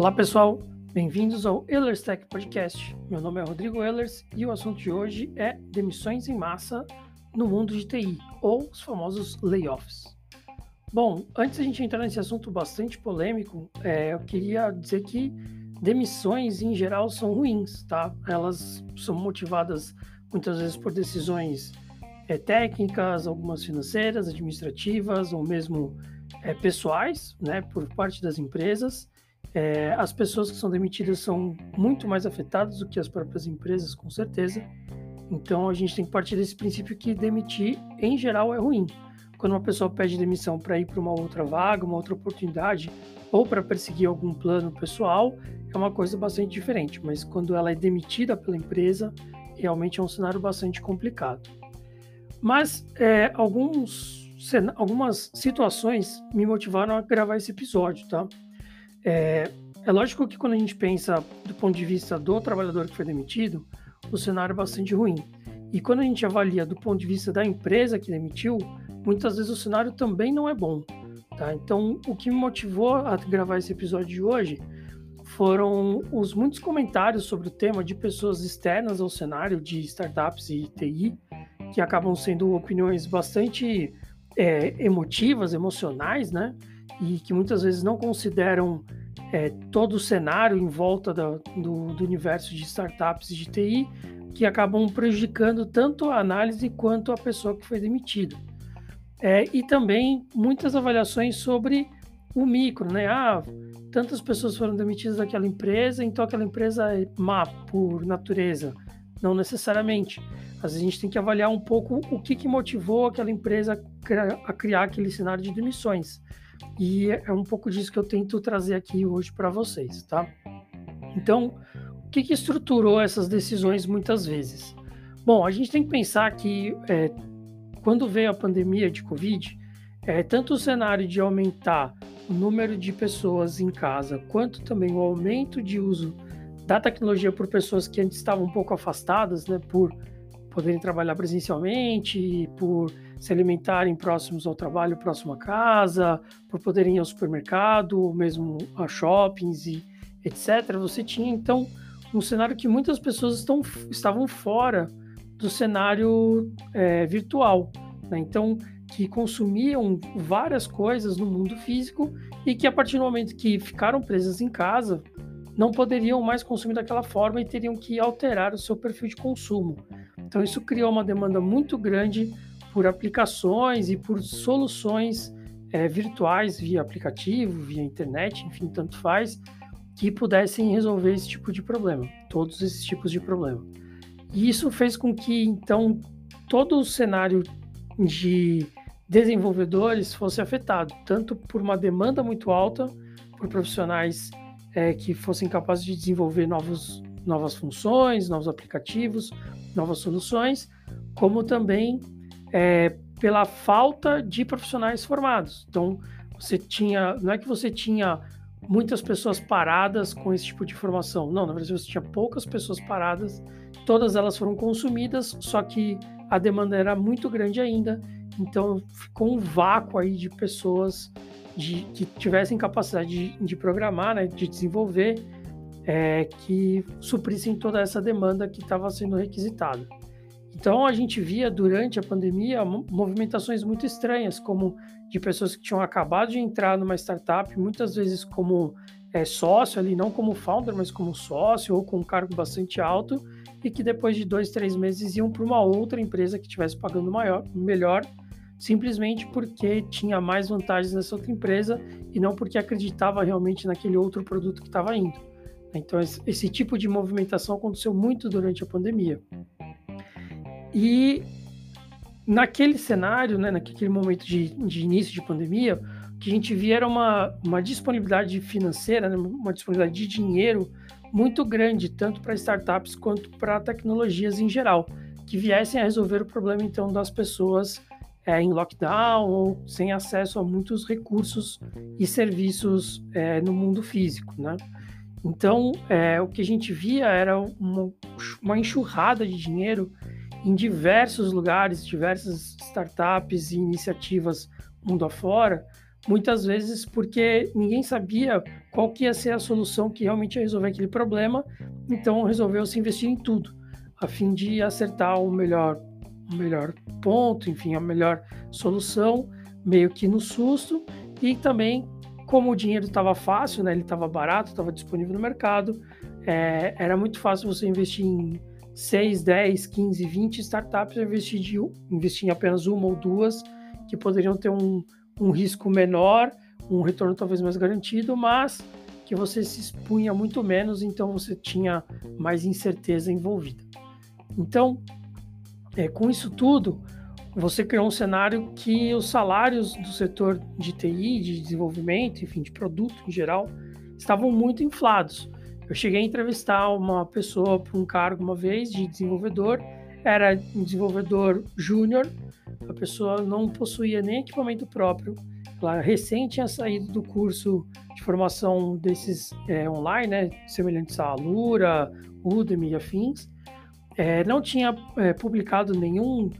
Olá pessoal, bem-vindos ao Ehlers Tech Podcast. Meu nome é Rodrigo Ehlers e o assunto de hoje é demissões em massa no mundo de TI, ou os famosos layoffs. Bom, antes de a gente entrar nesse assunto bastante polêmico, é, eu queria dizer que demissões em geral são ruins, tá? Elas são motivadas muitas vezes por decisões é, técnicas, algumas financeiras, administrativas ou mesmo é, pessoais, né, por parte das empresas. É, as pessoas que são demitidas são muito mais afetadas do que as próprias empresas, com certeza. Então a gente tem que partir desse princípio que demitir, em geral, é ruim. Quando uma pessoa pede demissão para ir para uma outra vaga, uma outra oportunidade, ou para perseguir algum plano pessoal, é uma coisa bastante diferente. Mas quando ela é demitida pela empresa, realmente é um cenário bastante complicado. Mas é, alguns, algumas situações me motivaram a gravar esse episódio, tá? É, é lógico que quando a gente pensa do ponto de vista do trabalhador que foi demitido, o cenário é bastante ruim. E quando a gente avalia do ponto de vista da empresa que demitiu, muitas vezes o cenário também não é bom. Tá? Então, o que me motivou a gravar esse episódio de hoje foram os muitos comentários sobre o tema de pessoas externas ao cenário de startups e TI, que acabam sendo opiniões bastante é, emotivas, emocionais, né? E que muitas vezes não consideram é, todo o cenário em volta do, do, do, universo de startups de TI, que acabam prejudicando tanto a análise quanto a pessoa que foi demitida. É, e também muitas avaliações sobre o micro, né? Ah, tantas pessoas foram demitidas daquela empresa, então aquela empresa é má por natureza. Não necessariamente. Às vezes a gente tem que avaliar um pouco o que, que motivou aquela empresa a criar aquele cenário de demissões. E é um pouco disso que eu tento trazer aqui hoje para vocês, tá? Então, o que, que estruturou essas decisões muitas vezes? Bom, a gente tem que pensar que é, quando veio a pandemia de Covid, é, tanto o cenário de aumentar o número de pessoas em casa, quanto também o aumento de uso da tecnologia por pessoas que antes estavam um pouco afastadas, né, por poderem trabalhar presencialmente, por se alimentarem próximos ao trabalho, próximo à casa, por poderem ir ao supermercado, mesmo a shoppings e etc. Você tinha então um cenário que muitas pessoas estão, estavam fora do cenário é, virtual. Né? Então, que consumiam várias coisas no mundo físico e que a partir do momento que ficaram presas em casa, não poderiam mais consumir daquela forma e teriam que alterar o seu perfil de consumo. Então isso criou uma demanda muito grande por aplicações e por soluções é, virtuais via aplicativo, via internet, enfim, tanto faz, que pudessem resolver esse tipo de problema, todos esses tipos de problema. E isso fez com que, então, todo o cenário de desenvolvedores fosse afetado, tanto por uma demanda muito alta por profissionais é, que fossem capazes de desenvolver novos, novas funções, novos aplicativos, novas soluções, como também é, pela falta de profissionais formados. Então, você tinha, não é que você tinha muitas pessoas paradas com esse tipo de formação, não, na verdade você tinha poucas pessoas paradas, todas elas foram consumidas, só que a demanda era muito grande ainda então ficou um vácuo aí de pessoas de, que tivessem capacidade de, de programar, né, de desenvolver, é, que suprissem toda essa demanda que estava sendo requisitada. Então a gente via durante a pandemia movimentações muito estranhas, como de pessoas que tinham acabado de entrar numa startup, muitas vezes como é, sócio ali, não como founder, mas como sócio ou com um cargo bastante alto, e que depois de dois, três meses iam para uma outra empresa que estivesse pagando maior, melhor simplesmente porque tinha mais vantagens nessa outra empresa e não porque acreditava realmente naquele outro produto que estava indo. Então, esse tipo de movimentação aconteceu muito durante a pandemia. E naquele cenário, né, naquele momento de, de início de pandemia, o que a gente via era uma, uma disponibilidade financeira, né, uma disponibilidade de dinheiro muito grande, tanto para startups quanto para tecnologias em geral, que viessem a resolver o problema, então, das pessoas é, em lockdown ou sem acesso a muitos recursos e serviços é, no mundo físico, né? Então, é, o que a gente via era uma, uma enxurrada de dinheiro em diversos lugares, diversas startups e iniciativas mundo afora, muitas vezes porque ninguém sabia qual que ia ser a solução que realmente ia resolver aquele problema, então resolveu se investir em tudo, a fim de acertar o melhor, o melhor ponto, enfim, a melhor solução, meio que no susto, e também como o dinheiro estava fácil, né, ele estava barato, estava disponível no mercado, é, era muito fácil você investir em 6, 10, 15, 20 startups, investir, de, em apenas uma ou duas, que poderiam ter um, um risco menor, um retorno talvez mais garantido, mas que você se expunha muito menos, então você tinha mais incerteza envolvida. Então, é, com isso tudo, você criou um cenário que os salários do setor de TI, de desenvolvimento, enfim, de produto em geral, estavam muito inflados. Eu cheguei a entrevistar uma pessoa para um cargo uma vez de desenvolvedor, era um desenvolvedor júnior, a pessoa não possuía nem equipamento próprio, ela recém tinha saído do curso de formação desses é, online, né, semelhantes à Alura, Udemy e afins, é, não tinha é, publicado nenhum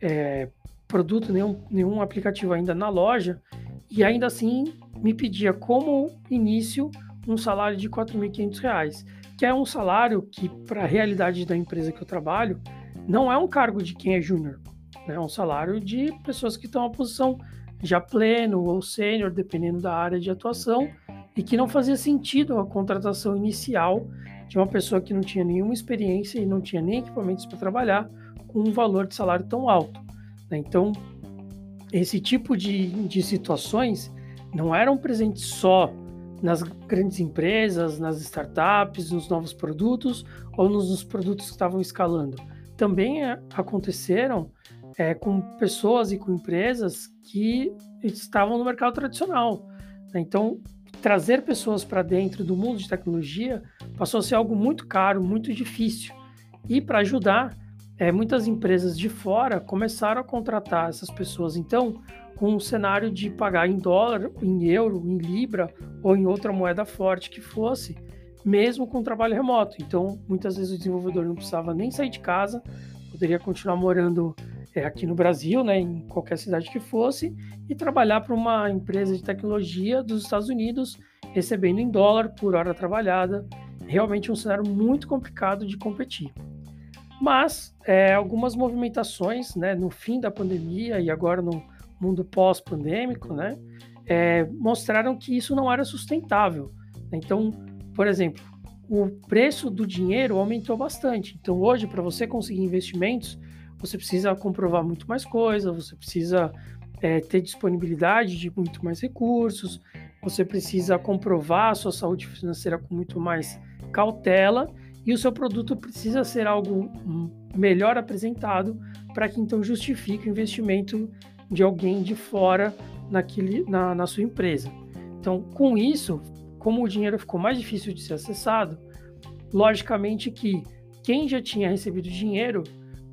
é, produto, nenhum, nenhum aplicativo ainda na loja, e ainda assim me pedia como início um salário de R$ 4.500, que é um salário que, para a realidade da empresa que eu trabalho, não é um cargo de quem é júnior, né? é um salário de pessoas que estão na posição já pleno ou sênior, dependendo da área de atuação, e que não fazia sentido a contratação inicial de uma pessoa que não tinha nenhuma experiência e não tinha nem equipamentos para trabalhar com um valor de salário tão alto. Né? Então, esse tipo de, de situações não eram presentes só nas grandes empresas, nas startups, nos novos produtos ou nos produtos que estavam escalando. Também é, aconteceram é, com pessoas e com empresas que estavam no mercado tradicional. Né? Então, trazer pessoas para dentro do mundo de tecnologia passou a ser algo muito caro, muito difícil. E para ajudar, é, muitas empresas de fora começaram a contratar essas pessoas. Então, com um cenário de pagar em dólar, em euro, em libra ou em outra moeda forte que fosse, mesmo com trabalho remoto. Então, muitas vezes o desenvolvedor não precisava nem sair de casa, poderia continuar morando é, aqui no Brasil, né, em qualquer cidade que fosse, e trabalhar para uma empresa de tecnologia dos Estados Unidos, recebendo em dólar por hora trabalhada. Realmente um cenário muito complicado de competir. Mas é, algumas movimentações né, no fim da pandemia e agora no mundo pós-pandêmico né, é, mostraram que isso não era sustentável. Então, por exemplo, o preço do dinheiro aumentou bastante. Então, hoje, para você conseguir investimentos, você precisa comprovar muito mais coisas, você precisa é, ter disponibilidade de muito mais recursos, você precisa comprovar a sua saúde financeira com muito mais cautela e o seu produto precisa ser algo melhor apresentado para que então justifique o investimento de alguém de fora naquele, na, na sua empresa. Então, com isso, como o dinheiro ficou mais difícil de ser acessado, logicamente que quem já tinha recebido dinheiro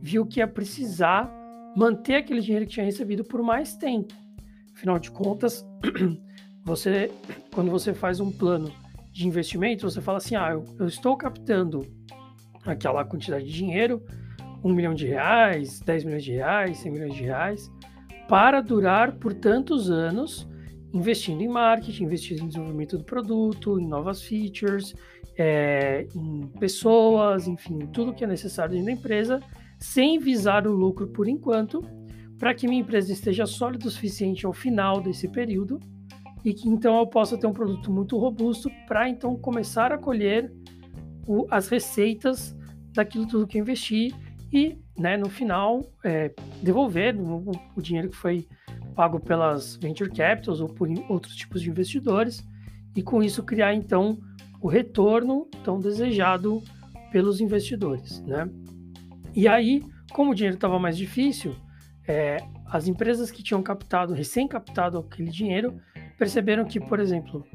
viu que ia precisar manter aquele dinheiro que tinha recebido por mais tempo. Afinal de contas, você, quando você faz um plano de investimento, você fala assim: ah, eu, eu estou captando aquela quantidade de dinheiro, um milhão de reais, 10 milhões de reais, 100 milhões de reais, para durar por tantos anos, investindo em marketing, investindo em desenvolvimento do produto, em novas features, é, em pessoas, enfim, tudo que é necessário da empresa, sem visar o lucro por enquanto, para que minha empresa esteja sólida o suficiente ao final desse período e que então eu possa ter um produto muito robusto para então começar a colher o, as receitas daquilo tudo que eu investi e, né, no final, é, devolver o, o, dinheiro que foi pago pelas venture capitals ou por outros tipos de investidores e com isso criar então o retorno tão desejado pelos investidores, né? E aí, como o dinheiro estava mais difícil, é, as empresas que tinham captado, recém-captado aquele dinheiro, perceberam que, por exemplo,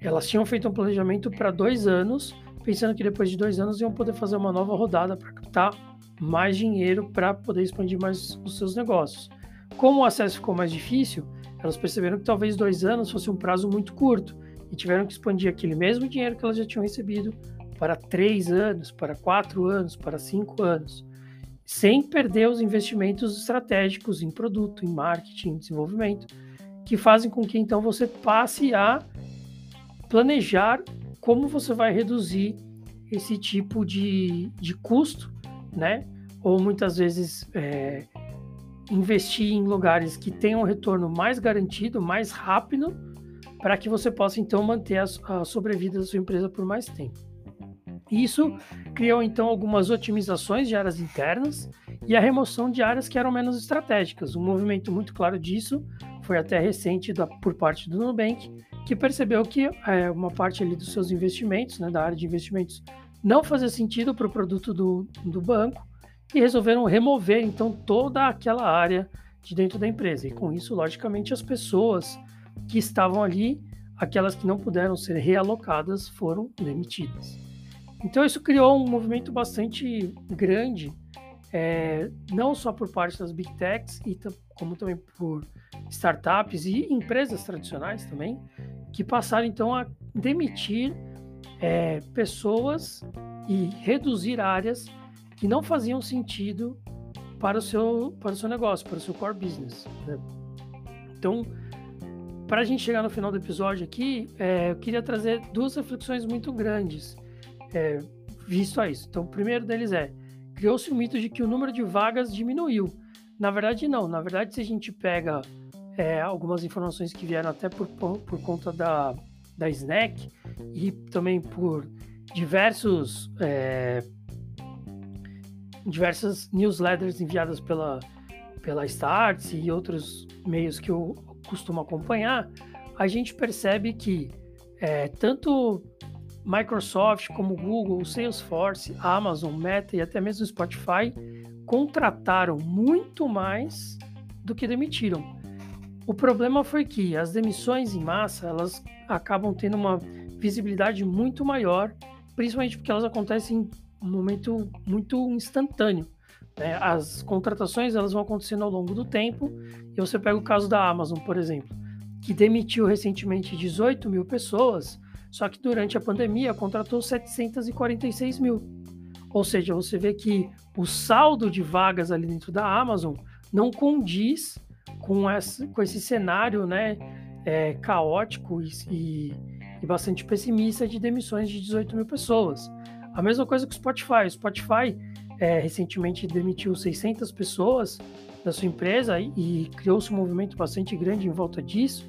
elas tinham feito um planejamento para dois anos, pensando que depois de dois anos iam poder fazer uma nova rodada para captar mais dinheiro para poder expandir mais os seus negócios. Como o acesso ficou mais difícil, elas perceberam que talvez dois anos fosse um prazo muito curto e tiveram que expandir aquele mesmo dinheiro que elas já tinham recebido para três anos, para quatro anos, para cinco anos, sem perder os investimentos estratégicos em produto, em marketing, em desenvolvimento que fazem com que então você passe a planejar como você vai reduzir esse tipo de, de custo, né? Ou muitas vezes é, investir em lugares que tenham um retorno mais garantido, mais rápido, para que você possa então manter a, a sobrevida da sua empresa por mais tempo. Isso criou então algumas otimizações de áreas internas e a remoção de áreas que eram menos estratégicas. Um movimento muito claro disso foi até recente da, por parte do Nubank, que percebeu que é, uma parte ali dos seus investimentos, né, da área de investimentos, não fazia sentido para o produto do, do banco e resolveram remover então toda aquela área de dentro da empresa. E com isso, logicamente, as pessoas que estavam ali, aquelas que não puderam ser realocadas, foram demitidas. Então isso criou um movimento bastante grande, é, não só por parte das big techs, e como também por startups e empresas tradicionais também, que passaram então a demitir é, pessoas e reduzir áreas que não faziam sentido para o seu, para o seu negócio, para o seu core business. Né? Então, para a gente chegar no final do episódio aqui, é, eu queria trazer duas reflexões muito grandes é, visto a isso. Então, o primeiro deles é: criou-se o mito de que o número de vagas diminuiu. Na verdade, não. Na verdade, se a gente pega é, algumas informações que vieram até por, por conta da, da Snack e também por diversos é, diversas newsletters enviadas pela, pela Starts e outros meios que eu costumo acompanhar, a gente percebe que é, tanto Microsoft, como Google, Salesforce, Amazon, Meta e até mesmo Spotify contrataram muito mais do que demitiram. O problema foi que as demissões em massa elas acabam tendo uma visibilidade muito maior, principalmente porque elas acontecem em um momento muito instantâneo. Né? As contratações elas vão acontecendo ao longo do tempo. E você pega o caso da Amazon, por exemplo, que demitiu recentemente 18 mil pessoas só que durante a pandemia contratou 746 mil. Ou seja, você vê que o saldo de vagas ali dentro da Amazon não condiz com, essa, com esse cenário né, é, caótico e, e, bastante pessimista de demissões de 18 mil pessoas. A mesma coisa que o Spotify. O Spotify é, recentemente demitiu 600 pessoas da sua empresa e, e criou-se um movimento bastante grande em volta disso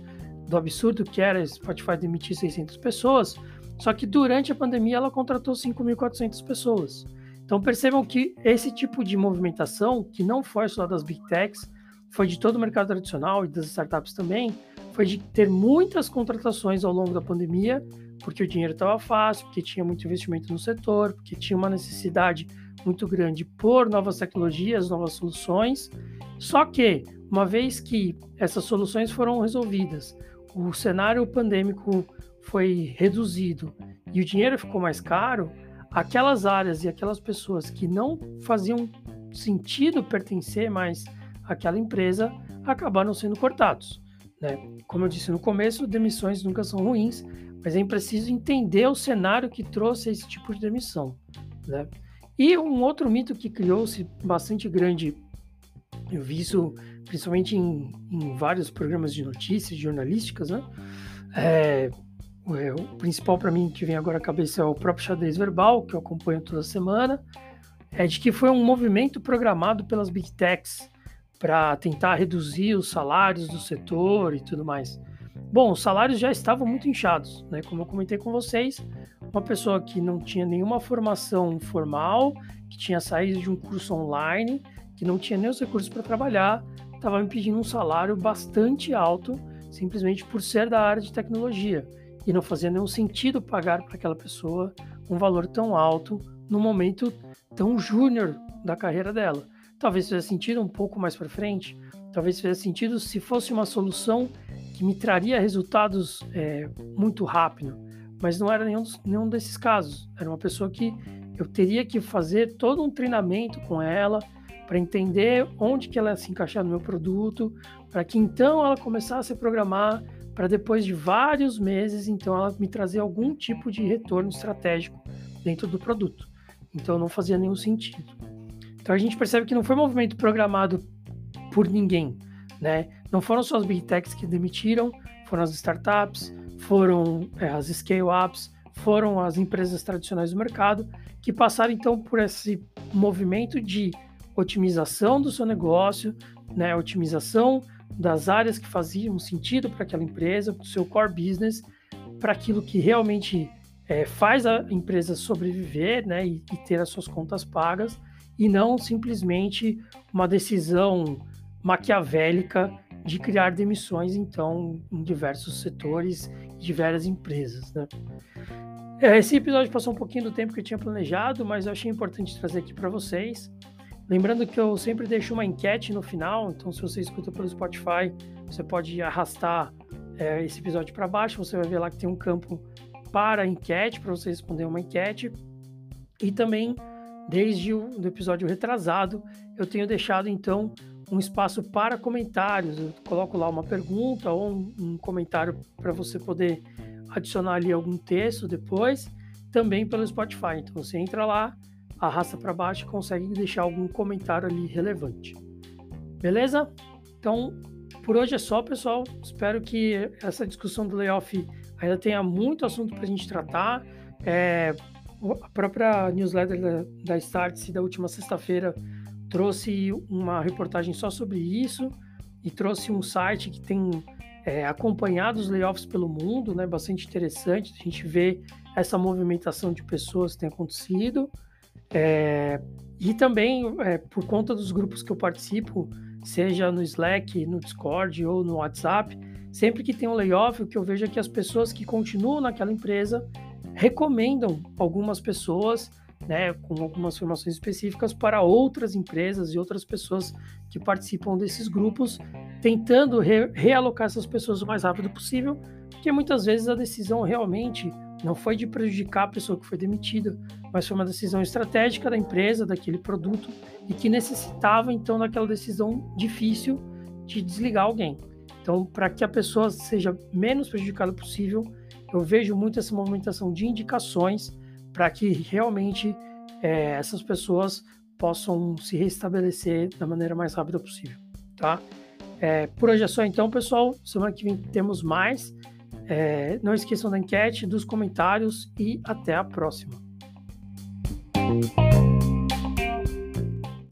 do absurdo que era Spotify demitir 600 pessoas, só que durante a pandemia ela contratou 5.400 pessoas. Então percebam que esse tipo de movimentação, que não foi só das big techs, foi de todo o mercado tradicional e das startups também, foi de ter muitas contratações ao longo da pandemia, porque o dinheiro estava fácil, porque tinha muito investimento no setor, porque tinha uma necessidade muito grande por novas tecnologias, novas soluções. Só que, uma vez que essas soluções foram resolvidas, o cenário pandêmico foi reduzido e o dinheiro ficou mais caro, aquelas áreas e aquelas pessoas que não faziam sentido pertencer mais àquela empresa acabaram sendo cortados. Né? Como eu disse no começo, demissões nunca são ruins, mas é preciso entender o cenário que trouxe esse tipo de demissão. Né? E um outro mito que criou-se bastante grande, eu vi isso principalmente em, em vários programas de notícias jornalísticas, né? É, é o principal para mim que vem agora à cabeça é o próprio xadrez verbal, que eu acompanho toda semana, é de que foi um movimento programado pelas big techs para tentar reduzir os salários do setor e tudo mais. Bom, os salários já estavam muito inchados, né? Como eu comentei com vocês, uma pessoa que não tinha nenhuma formação formal, que tinha saído de um curso online, que não tinha nem os recursos para trabalhar, estava me pedindo um salário bastante alto, simplesmente por ser da área de tecnologia. E não fazia nenhum sentido pagar para aquela pessoa um valor tão alto no momento tão júnior da carreira dela. Talvez fizesse sentido um pouco mais para frente, talvez fizesse sentido se fosse uma solução que me traria resultados é, muito rápido, mas não era nenhum, nenhum desses casos. Era uma pessoa que eu teria que fazer todo um treinamento com ela, para entender onde que ela ia se encaixar no meu produto, para que então ela começasse a programar para depois de vários meses, então ela me trazer algum tipo de retorno estratégico dentro do produto. Então não fazia nenhum sentido. Então a gente percebe que não foi um movimento programado por ninguém, né? Não foram só as big techs que demitiram, foram as startups, foram é, as scale-ups, foram as empresas tradicionais do mercado que passaram então por esse movimento de otimização do seu negócio, né, otimização das áreas que faziam sentido para aquela empresa, para o seu core business, para aquilo que realmente é, faz a empresa sobreviver né, e, e, ter as suas contas pagas, e não simplesmente uma decisão maquiavélica de criar demissões, então, em diversos setores diversas empresas. Né? É, esse episódio passou um pouquinho do tempo que eu tinha planejado, mas eu achei importante trazer aqui para vocês. Lembrando que eu sempre deixo uma enquete no final, então se você escuta pelo Spotify, você pode arrastar é, esse episódio para baixo, você vai ver lá que tem um campo para enquete, para você responder uma enquete. E também, desde o do episódio retrasado, eu tenho deixado então um espaço para comentários. Eu coloco lá uma pergunta ou um, um comentário para você poder adicionar ali algum texto depois, também pelo Spotify. Então você entra lá, arrasta para baixo e consegue deixar algum comentário ali relevante. Beleza? Então, por hoje é só, pessoal. Espero que essa discussão do layoff ainda tenha muito assunto para a gente tratar. É, a própria newsletter da, da Startse da última sexta-feira trouxe uma reportagem só sobre isso e trouxe um site que tem é, acompanhado os layoffs pelo mundo, né? Bastante interessante. A gente vê essa movimentação de pessoas que tem acontecido. É, e também, é, por conta dos grupos que eu participo, seja no Slack, no Discord ou no WhatsApp, sempre que tem um layoff, o que eu vejo é que as pessoas que continuam naquela empresa recomendam algumas pessoas, né, com algumas formações específicas para outras empresas e outras pessoas que participam desses grupos, tentando re realocar essas pessoas o mais rápido possível, porque muitas vezes a decisão realmente não foi de prejudicar a pessoa que foi demitida, mas foi uma decisão estratégica da empresa, daquele produto, e que necessitava então daquela decisão difícil de desligar alguém. Então, para que a pessoa seja menos prejudicada possível, eu vejo muito essa movimentação de indicações para que realmente é, essas pessoas possam se restabelecer da maneira mais rápida possível, tá? É, por hoje é só então, pessoal. Semana que vem temos mais. É, não esqueçam da enquete, dos comentários e até a próxima.